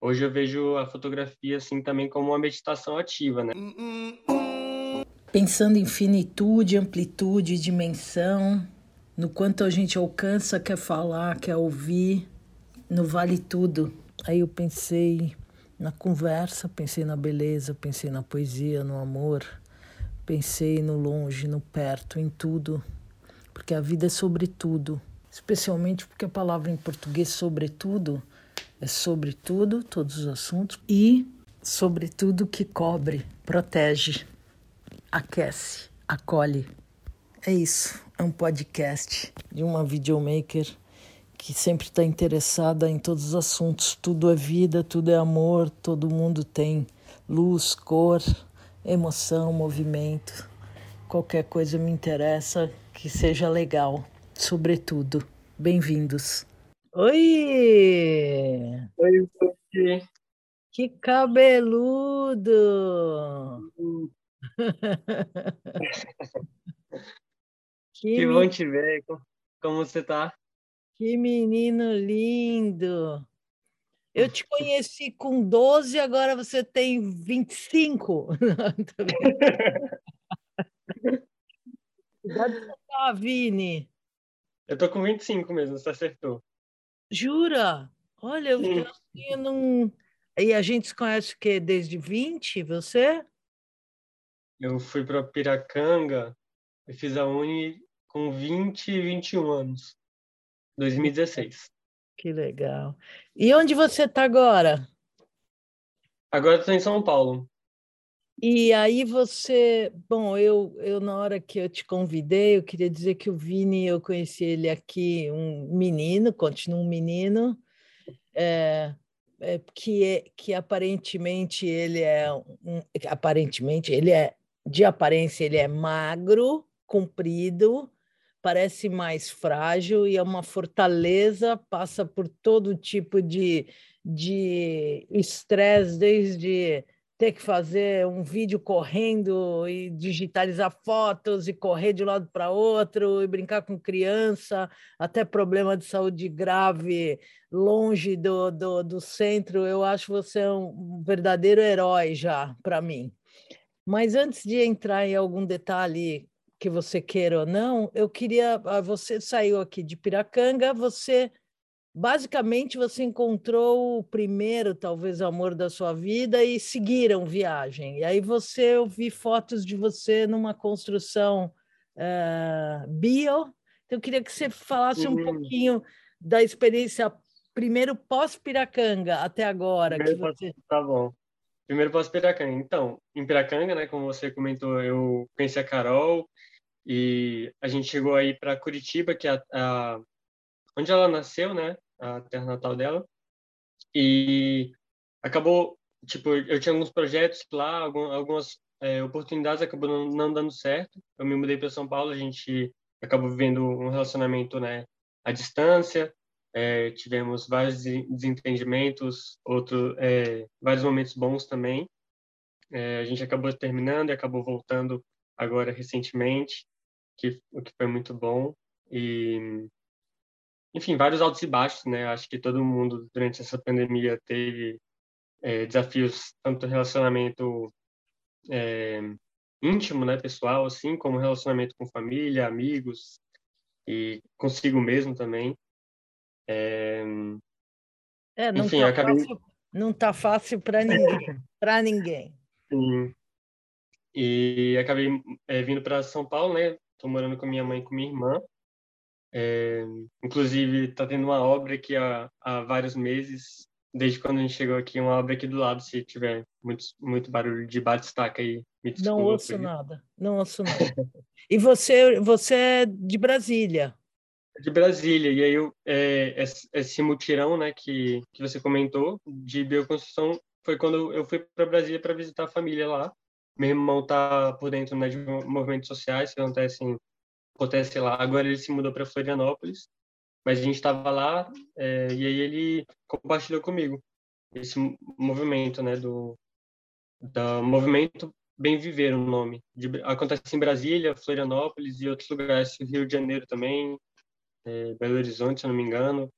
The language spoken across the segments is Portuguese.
hoje eu vejo a fotografia assim também como uma meditação ativa, né? Pensando em finitude, amplitude, dimensão, no quanto a gente alcança, quer falar, quer ouvir, no vale tudo. Aí eu pensei na conversa, pensei na beleza, pensei na poesia, no amor, pensei no longe, no perto, em tudo, porque a vida é sobre tudo, especialmente porque a palavra em português sobretudo é sobre tudo, todos os assuntos e sobre tudo que cobre, protege, aquece, acolhe. É isso, é um podcast de uma videomaker que sempre está interessada em todos os assuntos. Tudo é vida, tudo é amor, todo mundo tem luz, cor, emoção, movimento. Qualquer coisa me interessa que seja legal, sobretudo. Bem-vindos. Oi! Oi, você. Que cabeludo! que, que bom te ver. Como você tá? Que menino lindo! Eu te conheci com 12, agora você tem 25. Idade você tá, Vini? Eu tô com 25 mesmo, você acertou. Jura? Olha, eu, Sim. eu não. E a gente se conhece o quê? Desde 20, você? Eu fui para Piracanga e fiz a Uni com 20 e 21 anos. 2016. Que legal. E onde você está agora? Agora tô em São Paulo. E aí você, bom, eu, eu na hora que eu te convidei, eu queria dizer que o Vini, eu conheci ele aqui, um menino, continua um menino, é, é, que, é, que aparentemente ele é um, aparentemente ele é de aparência ele é magro, comprido, parece mais frágil e é uma fortaleza, passa por todo tipo de de estresse, desde ter que fazer um vídeo correndo e digitalizar fotos e correr de um lado para outro e brincar com criança, até problema de saúde grave longe do, do, do centro, eu acho você um verdadeiro herói já para mim. Mas antes de entrar em algum detalhe que você queira ou não, eu queria. ah, Você saiu aqui de Piracanga, você basicamente você encontrou o primeiro, talvez, amor da sua vida e seguiram viagem. E aí você, eu vi fotos de você numa construção eh, bio. Então, eu queria que você falasse um Uhum. pouquinho da experiência, primeiro pós-Piracanga até agora. Que você... Tá bom. Primeiro posso Piracanga. Então, em Piracanga, né, como você comentou, eu conheci a Carol e a gente chegou aí para Curitiba, que é a, a- onde ela nasceu, né, a terra natal dela. E acabou, tipo, eu tinha alguns projetos lá, algum- algumas é, oportunidades acabou não, dando certo. Eu me mudei para São Paulo, a gente acabou vivendo um relacionamento, né, à distância. É, tivemos vários des- desentendimentos, outro, é, vários momentos bons também. É, a gente acabou terminando e acabou voltando agora recentemente, que o que foi muito bom. E, enfim, vários altos e baixos, né? Acho que todo mundo durante essa pandemia teve é, desafios tanto relacionamento é, íntimo, né, pessoal, assim, como relacionamento com família, amigos e consigo mesmo também. É, É, não Enfim, tá acabei- fácil, não tá fácil para ninguém, para ninguém. Sim. E acabei é, vindo para São Paulo, né? Tô morando com minha mãe e com minha irmã. É, inclusive, tá tendo uma obra aqui há, há vários meses, desde quando a gente chegou aqui, uma obra aqui do lado. Se tiver muito, muito barulho de bate-estaca aí, me desculpa. Não ouço isso. nada, não ouço nada. E você, você é de Brasília. De Brasília. E aí, eu, é, esse, esse mutirão, né, que, que você comentou, de bioconstrução, foi quando eu fui para Brasília para visitar a família lá. Meu irmão tá por dentro né, de movimentos sociais que acontecem acontece lá. Agora ele se mudou para Florianópolis, mas a gente estava lá é, e aí ele compartilhou comigo esse movimento, né, do, do movimento Bem Viver, o nome. De, acontece em Brasília, Florianópolis e outros lugares, Rio de Janeiro também, é, Belo Horizonte, se eu não me engano.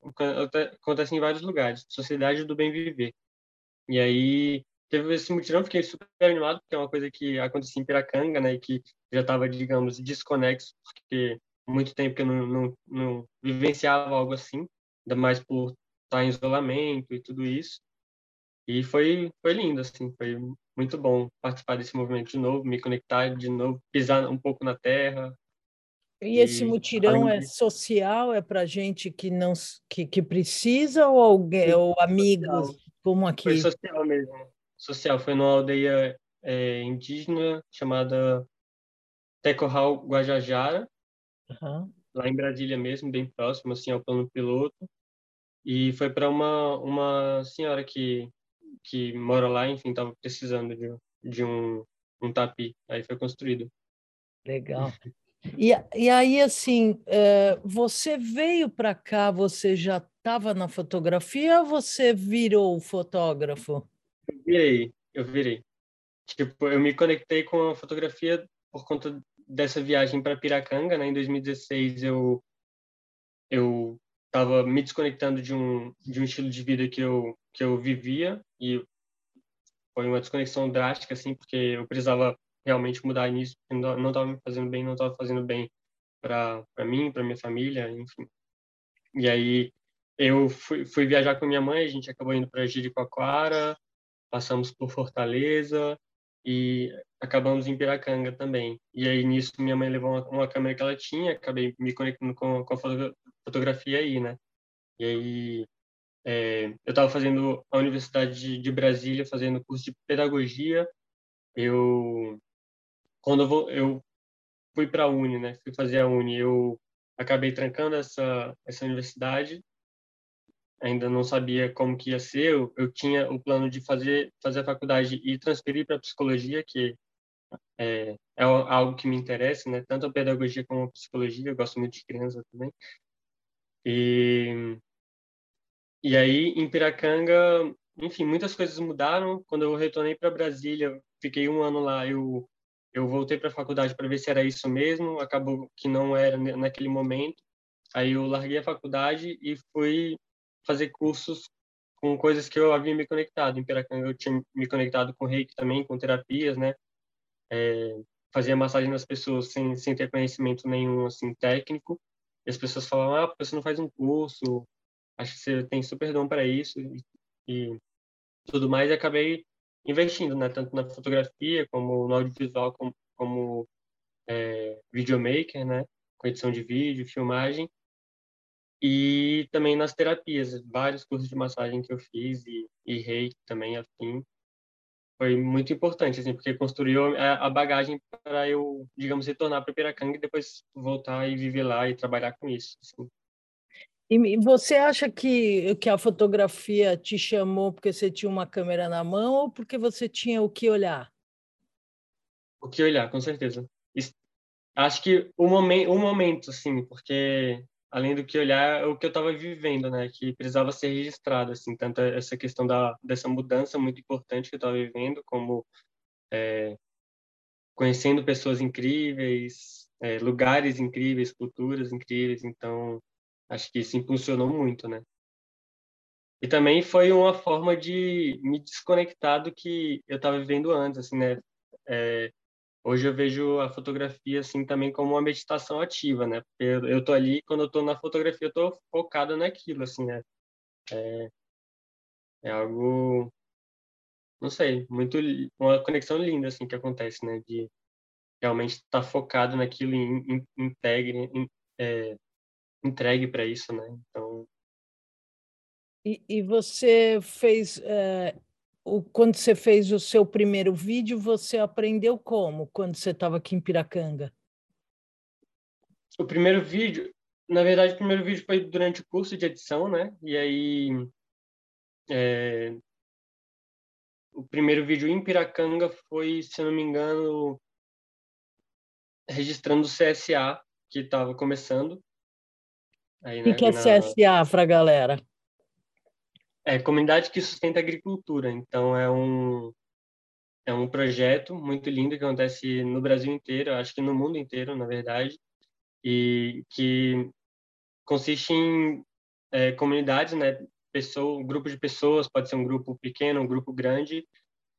Acontece em vários lugares. Sociedade do Bem Viver. E aí teve esse mutirão, fiquei super animado, porque é uma coisa que acontecia em Piracanga, né, e que já estava, digamos, desconexo, porque muito tempo que eu não, não, não vivenciava algo assim, ainda mais por estar em isolamento e tudo isso. E foi, foi lindo, assim, foi muito bom participar desse movimento de novo, me conectar de novo, pisar um pouco na terra. E, e esse mutirão é social, é para gente que não que, que precisa ou alguém, ou amigos, social. como aqui? Foi social mesmo, social. Foi numa aldeia é, indígena chamada Tecorral Guajajara, uhum. lá em Brasília mesmo, bem próximo, assim, ao plano piloto. E foi para uma, uma senhora que, que mora lá, enfim, estava precisando de, de um, um tapi. Aí foi construído. Legal. E, e aí, assim, é, você veio para cá, você já estava na fotografia ou você virou fotógrafo? Eu virei, eu virei. Tipo, eu me conectei com a fotografia por conta dessa viagem para Piracanga, né? Em 2016 eu eu estava me desconectando de um de um estilo de vida que eu que eu vivia e foi uma desconexão drástica assim, porque eu precisava realmente mudar nisso, não estava me fazendo bem, não estava fazendo bem para para mim, para minha família, enfim. E aí eu fui, fui viajar com minha mãe, a gente acabou indo para Jericoacoara, passamos por Fortaleza e acabamos em Piracanga também. E aí, nisso, minha mãe levou uma, uma câmera que ela tinha, acabei me conectando com, com a fotografia aí, né? E aí, é, eu estava fazendo a Universidade de, de, Brasília, fazendo curso de pedagogia. Eu, quando eu, vou, eu fui para a Uni, né? Fui fazer a Uni, eu acabei trancando essa, essa universidade ainda não sabia como que ia ser. Eu, eu tinha o plano de fazer fazer a faculdade e transferir para psicologia, que é, é algo que me interessa, né? Tanto a pedagogia como a psicologia. Eu gosto muito de criança também. E e aí em Piracanga, enfim, muitas coisas mudaram. Quando eu retornei para Brasília, fiquei um ano lá. Eu eu voltei para a faculdade para ver se era isso mesmo. Acabou que não era naquele momento. Aí eu larguei a faculdade e fui fazer cursos com coisas que eu havia me conectado. Em Piracanga eu tinha me conectado com reiki também, com terapias, né? É, fazia massagem nas pessoas sem, sem ter conhecimento nenhum, assim, técnico. E as pessoas falavam, ah, porque você não faz um curso? Acho que você tem super dom para isso e, e, tudo mais. E acabei investindo, né? Tanto na fotografia, como no audiovisual, como, como é, videomaker, né? Com edição de vídeo, filmagem e também nas terapias, vários cursos de massagem que eu fiz e, e reiki também, afim. Foi muito importante, assim, porque construiu a, a bagagem para eu, digamos, retornar para Piracanga e depois voltar e viver lá e trabalhar com isso. Assim. E você acha que, que a fotografia te chamou porque você tinha uma câmera na mão ou porque você tinha o que olhar? O que olhar, com certeza. Acho que o momento, o momento, assim, porque além do que olhar o que eu estava vivendo, né, que precisava ser registrado, assim, tanto essa questão da dessa mudança muito importante que eu estava vivendo, como é, conhecendo pessoas incríveis, é, lugares incríveis, culturas incríveis, então acho que isso impulsionou muito, né. E também foi uma forma de me desconectar do que eu estava vivendo antes, assim, né, é, hoje eu vejo a fotografia assim também como uma meditação ativa, né? Porque eu, tô ali quando eu tô na fotografia eu tô focado naquilo, assim, né? É, é algo, não sei, muito uma conexão linda assim que acontece, né? De realmente estar tá focado naquilo e integre, é, entregue para isso, né? Então e, e você fez é, o, quando você fez o seu primeiro vídeo, você aprendeu como, quando você estava aqui em Piracanga? O primeiro vídeo, na verdade, o primeiro vídeo foi durante o curso de edição, né? E aí, é, o primeiro vídeo em Piracanga foi, se não me engano, registrando o CSA, que estava começando. Aí, o né, que, é na... CSA para a galera? É Comunidade que Sustenta a Agricultura. Então, é um, é um projeto muito lindo que acontece no Brasil inteiro, acho que no mundo inteiro, na verdade, e que consiste em é, comunidades, né, pessoa, um grupo de pessoas, pode ser um grupo pequeno, um grupo grande,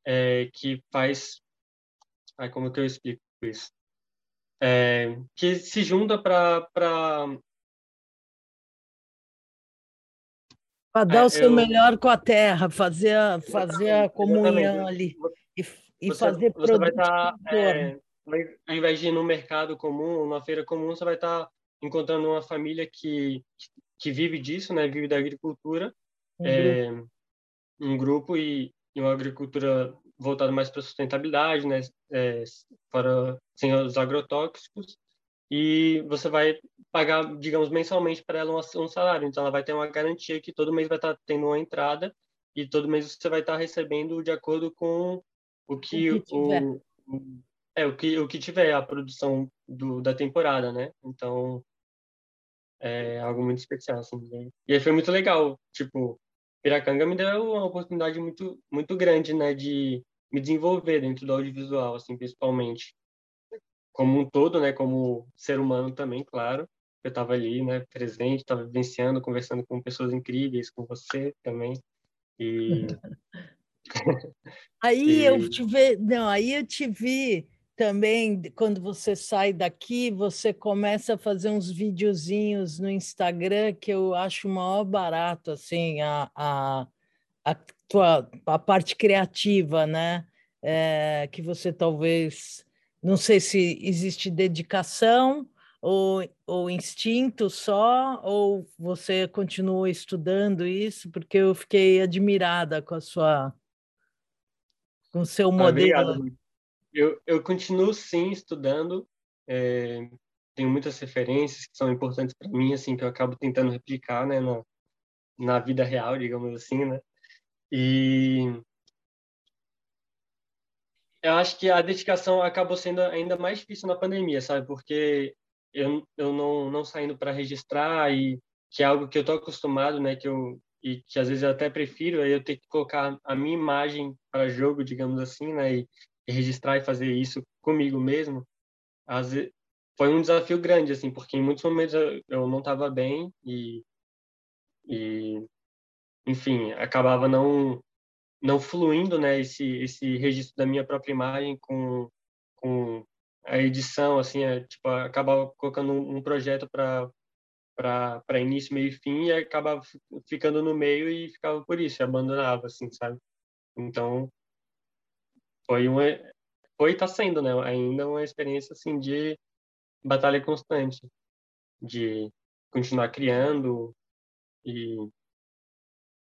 é, que faz, ai, como que eu explico isso? É, que se junta para Para dar é, o seu eu... melhor com a terra, fazer a, fazer a comunhão ali e, e você, fazer você vai estar, tá, é, ao invés de ir no mercado comum, numa feira comum, você vai estar tá encontrando uma família que, que vive disso, né? Vive da agricultura, um, é, grupo. um grupo e, e, uma agricultura voltada mais para sustentabilidade, né? É, para sem os agrotóxicos e você vai pagar, digamos, mensalmente para ela um, salário. Então, ela vai ter uma garantia que todo mês vai estar tendo uma entrada e todo mês você vai estar recebendo de acordo com o que o, que o é o que o que tiver a produção do, da temporada, né? Então é algo muito especial assim. Né? E aí foi muito legal, tipo, Piracanga me deu uma oportunidade muito muito grande, né, de me desenvolver dentro do audiovisual, assim, principalmente como um todo, né, como ser humano também, claro. Eu estava ali, né, presente, estava vivenciando, conversando com pessoas incríveis, com você também. E aí e... eu te vi, não, aí eu te vi também quando você sai daqui, você começa a fazer uns videozinhos no Instagram que eu acho o maior barato assim, a, a, a tua a parte criativa, né? É, que você talvez não sei se existe dedicação ou, ou instinto só, ou você continua estudando isso, porque eu fiquei admirada com a sua com o seu ah, modelo. Obrigado. Eu, eu continuo sim estudando, é, tenho muitas referências que são importantes para mim, assim, que eu acabo tentando replicar, né, na, na vida real, digamos assim, né? E eu acho que a dedicação acabou sendo ainda mais difícil na pandemia, sabe? Porque eu, eu não, não saindo para registrar e que é algo que eu tô acostumado, né? Que eu e que às vezes eu até prefiro aí eu ter que colocar a minha imagem para jogo, digamos assim, né? E, e registrar e fazer isso comigo mesmo. Às vezes, foi um desafio grande, assim, porque em muitos momentos eu, eu não estava bem e, e, enfim, acabava não não fluindo, né, esse esse registro da minha própria imagem com com a edição, assim, é, tipo, acaba colocando um, projeto para para início, meio e fim e acaba ficando no meio e ficava por isso, abandonava, assim, sabe? Então, foi uma foi tá sendo, né, ainda uma experiência assim de batalha constante, de continuar criando e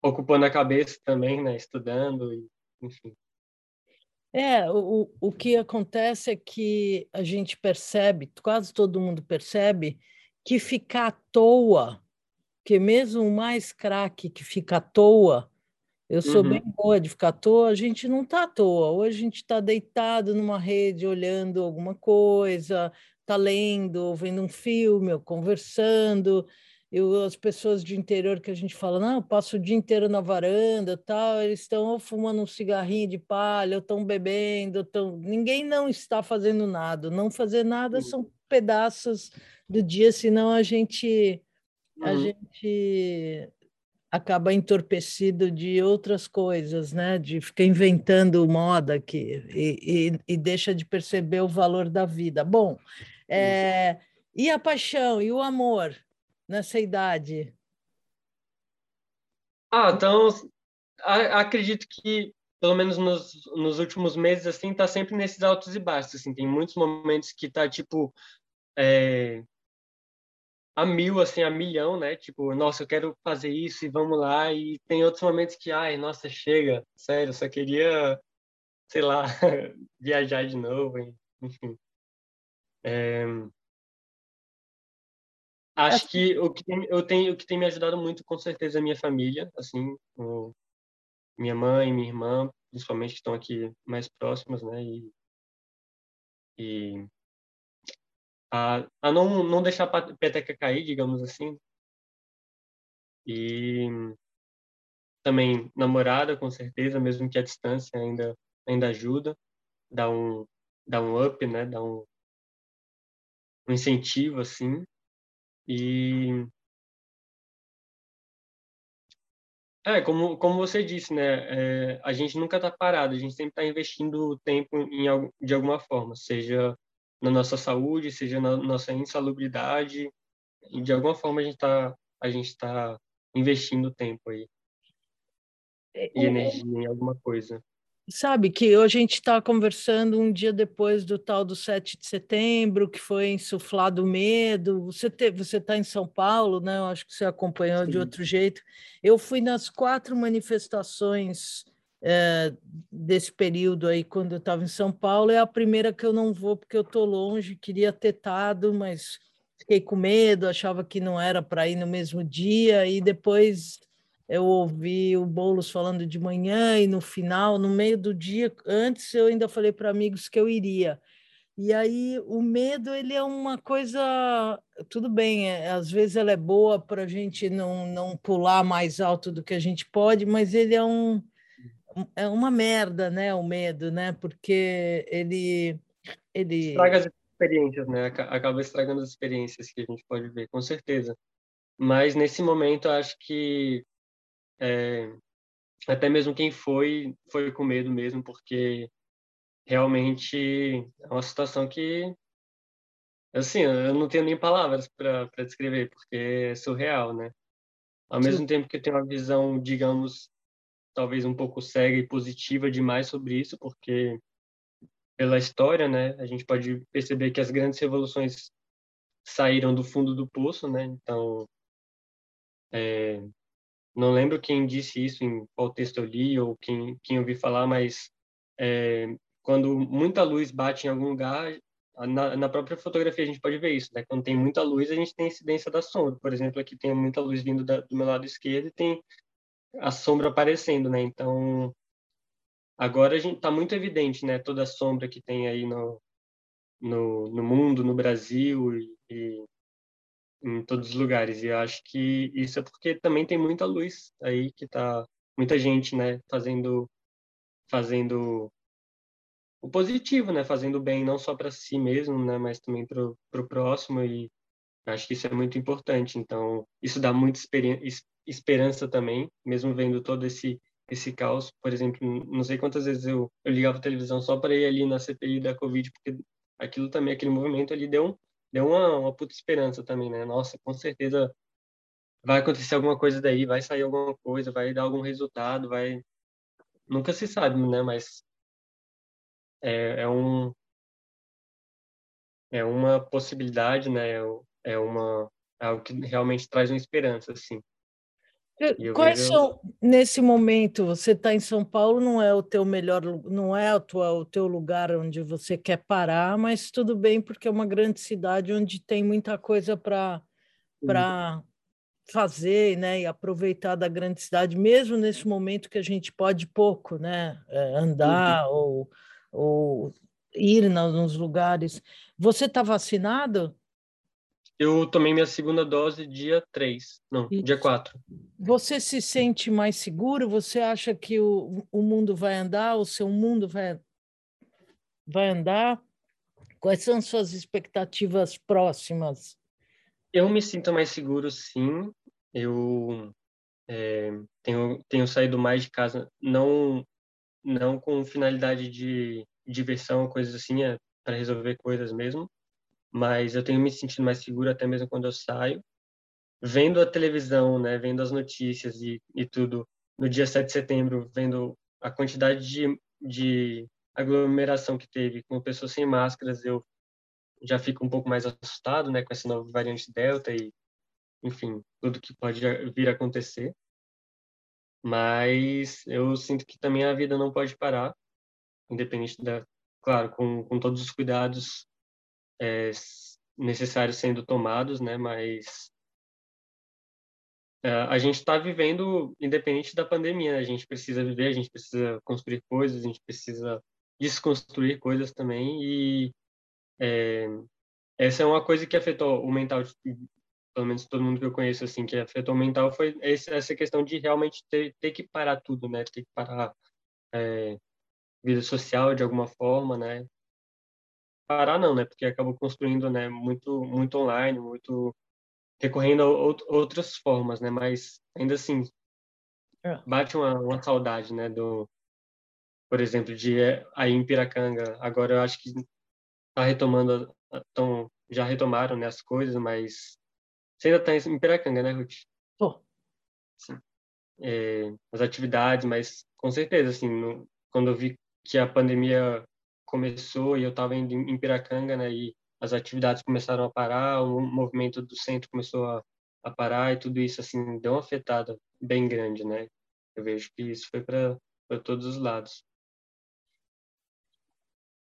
ocupando a cabeça também, né? Estudando, e, enfim. É, o, o que acontece é que a gente percebe, quase todo mundo percebe, que ficar à toa, que mesmo o mais craque que fica à toa, eu sou uhum. bem boa de ficar à toa, a gente não está à toa. Hoje a gente está deitado numa rede, olhando alguma coisa, está lendo, vendo um filme, ou conversando eu, as pessoas de interior que a gente fala, não, eu passo o dia inteiro na varanda, tal, eles estão fumando um cigarrinho de palha, ou estão bebendo, tão... ninguém não está fazendo nada. Não fazer nada são pedaços do dia, senão a gente a uhum. gente acaba entorpecido de outras coisas, né? De ficar inventando moda aqui e, e, e deixa de perceber o valor da vida. Bom, é, e a paixão e o amor? Nessa idade? Ah, então acredito que pelo menos nos, nos últimos meses assim tá sempre nesses altos e baixos assim. Tem muitos momentos que tá tipo é, a mil assim a milhão né? Tipo nossa eu quero fazer isso e vamos lá. E tem outros momentos que ai nossa chega. Sério só queria sei lá viajar de novo enfim. É, Acho que o que tem, eu tenho, o que tem me ajudado muito, com certeza, é a minha família, assim, o, minha mãe, minha irmã, principalmente, que estão aqui mais próximas, né? E, e a, a não, não deixar a peteca cair, digamos assim. E também namorada, com certeza, mesmo que a distância ainda, ainda ajuda, dá um, dá um up, né? Dá um, um incentivo, assim. E É, como, como você disse, né? É, a gente nunca está parado, a gente sempre está investindo tempo em, de alguma forma, seja na nossa saúde, seja na nossa insalubridade, de alguma forma a gente está a gente tá investindo tempo aí É, e energia em alguma coisa. Sabe que hoje a gente está conversando um dia depois do tal do 7 de setembro, que foi insuflado o medo. Você te, você está em São Paulo, né? Eu acho que você acompanhou de Sim. outro jeito. Eu fui nas quatro manifestações eh, desse período aí, quando eu estava em São Paulo. É a primeira que eu não vou, porque eu estou longe, queria ter estado, mas fiquei com medo, achava que não era para ir no mesmo dia, e depois eu ouvi o Boulos falando de manhã e no final, no meio do dia, antes eu ainda falei para amigos que eu iria. E aí o medo ele é uma coisa, tudo bem, é, às vezes ela é boa para a gente não, não pular mais alto do que a gente pode, mas ele é um é uma merda, né? O medo, né? Porque ele ele Estraga as experiências, né? Aca- Acaba estragando as experiências que a gente pode ver, com certeza. Mas nesse momento, acho que é, até mesmo quem foi, foi com medo mesmo, porque realmente é uma situação que, assim, eu não tenho nem palavras para descrever, porque é surreal, né? Ao mesmo tempo que eu tenho uma visão, digamos, talvez um pouco cega e positiva demais sobre isso, porque pela história, né, a gente pode perceber que as grandes revoluções saíram do fundo do poço, né? Então, é, não lembro quem disse isso, em qual texto eu li ou quem, quem ouvi falar, mas é, quando muita luz bate em algum lugar, na, na própria fotografia a gente pode ver isso, né? Quando tem muita luz, a gente tem incidência da sombra. Por exemplo, aqui tem muita luz vindo da, do meu lado esquerdo e tem a sombra aparecendo, né? Então, agora a gente está muito evidente, né? Toda a sombra que tem aí no, no, no mundo, no Brasil e, e em todos os lugares. E eu acho que isso é porque também tem muita luz aí que tá muita gente, né, fazendo fazendo o positivo, né, fazendo bem não só para si mesmo, né, mas também para o próximo e acho que isso é muito importante. Então, isso dá muita esperança também, mesmo vendo todo esse esse caos. Por exemplo, não sei quantas vezes eu, eu ligava a televisão só para ir ali na CPI da Covid, porque aquilo também, aquele movimento ali deu deu uma, uma puta esperança também, né? Nossa, com certeza vai acontecer alguma coisa daí, vai sair alguma coisa, vai dar algum resultado, vai. Nunca se sabe, né? Mas é, é um é uma possibilidade, né? É uma é algo que realmente traz uma esperança, assim. Quais vejo... são nesse momento? Você está em São Paulo, não é o teu melhor, não é o, tua, o teu lugar onde você quer parar, mas tudo bem porque é uma grande cidade onde tem muita coisa para para fazer, né? E aproveitar da grande cidade, mesmo nesse momento que a gente pode pouco, né? Andar uhum. ou, ou ir nos lugares. Você está vacinado? Eu tomei minha segunda dose dia 3, não, Isso. dia 4. Você se sente mais seguro? Você acha que o, o mundo vai andar, o seu mundo vai, vai andar? Quais são suas expectativas próximas? Eu me sinto mais seguro, sim. Eu é, tenho, tenho saído mais de casa, não, não com finalidade de diversão, coisas assim, é para resolver coisas mesmo mas eu tenho me sentido mais seguro até mesmo quando eu saio. Vendo a televisão, né, vendo as notícias e, e tudo, no dia 7 de setembro, vendo a quantidade de, de aglomeração que teve com pessoas sem máscaras, eu já fico um pouco mais assustado, né, com essa nova variante Delta e, enfim, tudo que pode vir a acontecer. Mas eu sinto que também a vida não pode parar, independente da, claro, com, com todos os cuidados é, necessários sendo tomados, né? Mas é, a gente está vivendo independente da pandemia. Né? A gente precisa viver, a gente precisa construir coisas, a gente precisa desconstruir coisas também. E é, essa é uma coisa que afetou o mental, pelo menos todo mundo que eu conheço assim, que afetou o mental foi essa questão de realmente ter, ter que parar tudo, né? Ter que parar é, vida social de alguma forma, né? Parar não, né? Porque acabou construindo, né? Muito, muito online, muito recorrendo a outras formas, né? Mas ainda assim, é. bate uma, uma saudade, né, do, por exemplo, de aí em Piracanga. Agora eu acho que tá retomando, tão, já retomaram né, as coisas, mas você ainda está em Piracanga, né, Ruth? Tô. Sim. É, as atividades, mas com certeza, assim, no, quando eu vi que a pandemia começou e eu estava indo em Piracanga, né, e as atividades começaram a parar, o movimento do centro começou a, a parar e tudo isso, assim, deu uma afetada bem grande, né? Eu vejo que isso foi para todos os lados.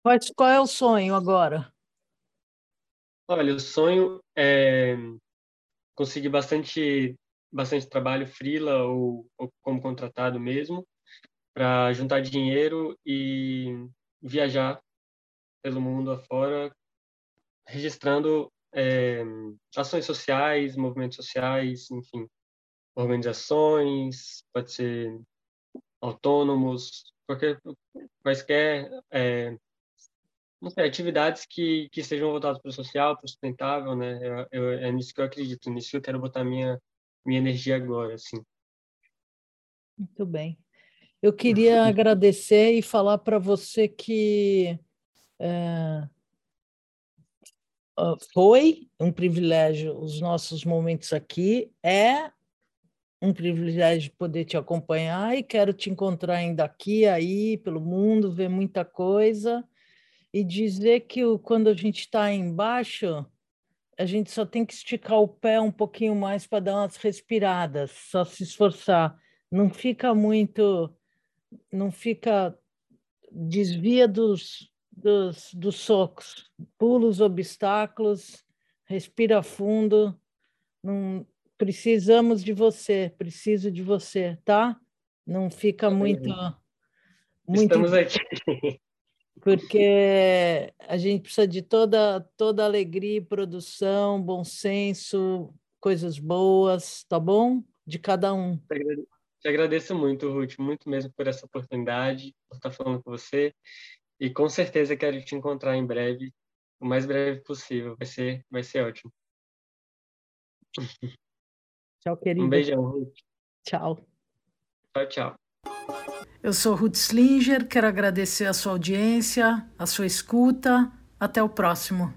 Mas qual é o sonho agora? Olha, o sonho é conseguir bastante bastante trabalho freela ou, ou como contratado mesmo para juntar dinheiro e viajar pelo mundo afora registrando é, ações sociais, movimentos sociais, enfim, organizações, pode ser autônomos, qualquer quaisquer é, sei, atividades que, que sejam voltadas para o social, para o sustentável, né? Eu, eu, é nisso que eu acredito, nisso que eu quero botar minha minha energia agora, assim. Muito bem. Eu queria agradecer e falar para você que é, foi um privilégio os nossos momentos aqui, é um privilégio poder te acompanhar e quero te encontrar ainda aqui, aí, pelo mundo, ver muita coisa e dizer que quando a gente está embaixo, a gente só tem que esticar o pé um pouquinho mais para dar umas respiradas, só se esforçar. Não fica muito, não fica, desvia dos, dos, dos socos, pula os obstáculos, respira fundo. Não, precisamos de você, preciso de você, tá? Não fica muito. muito Estamos aqui porque a gente precisa de toda, toda alegria, produção, bom senso, coisas boas, tá bom? De cada um. Te agradeço muito, Ruth, muito mesmo por essa oportunidade, por estar falando com você. E com certeza quero te encontrar em breve, o mais breve possível. Vai ser, vai ser ótimo. Tchau, querido. Um beijão, Ruth. Tchau. Tchau, tchau. Eu sou Ruth Slinger, quero agradecer a sua audiência, a sua escuta. Até o próximo.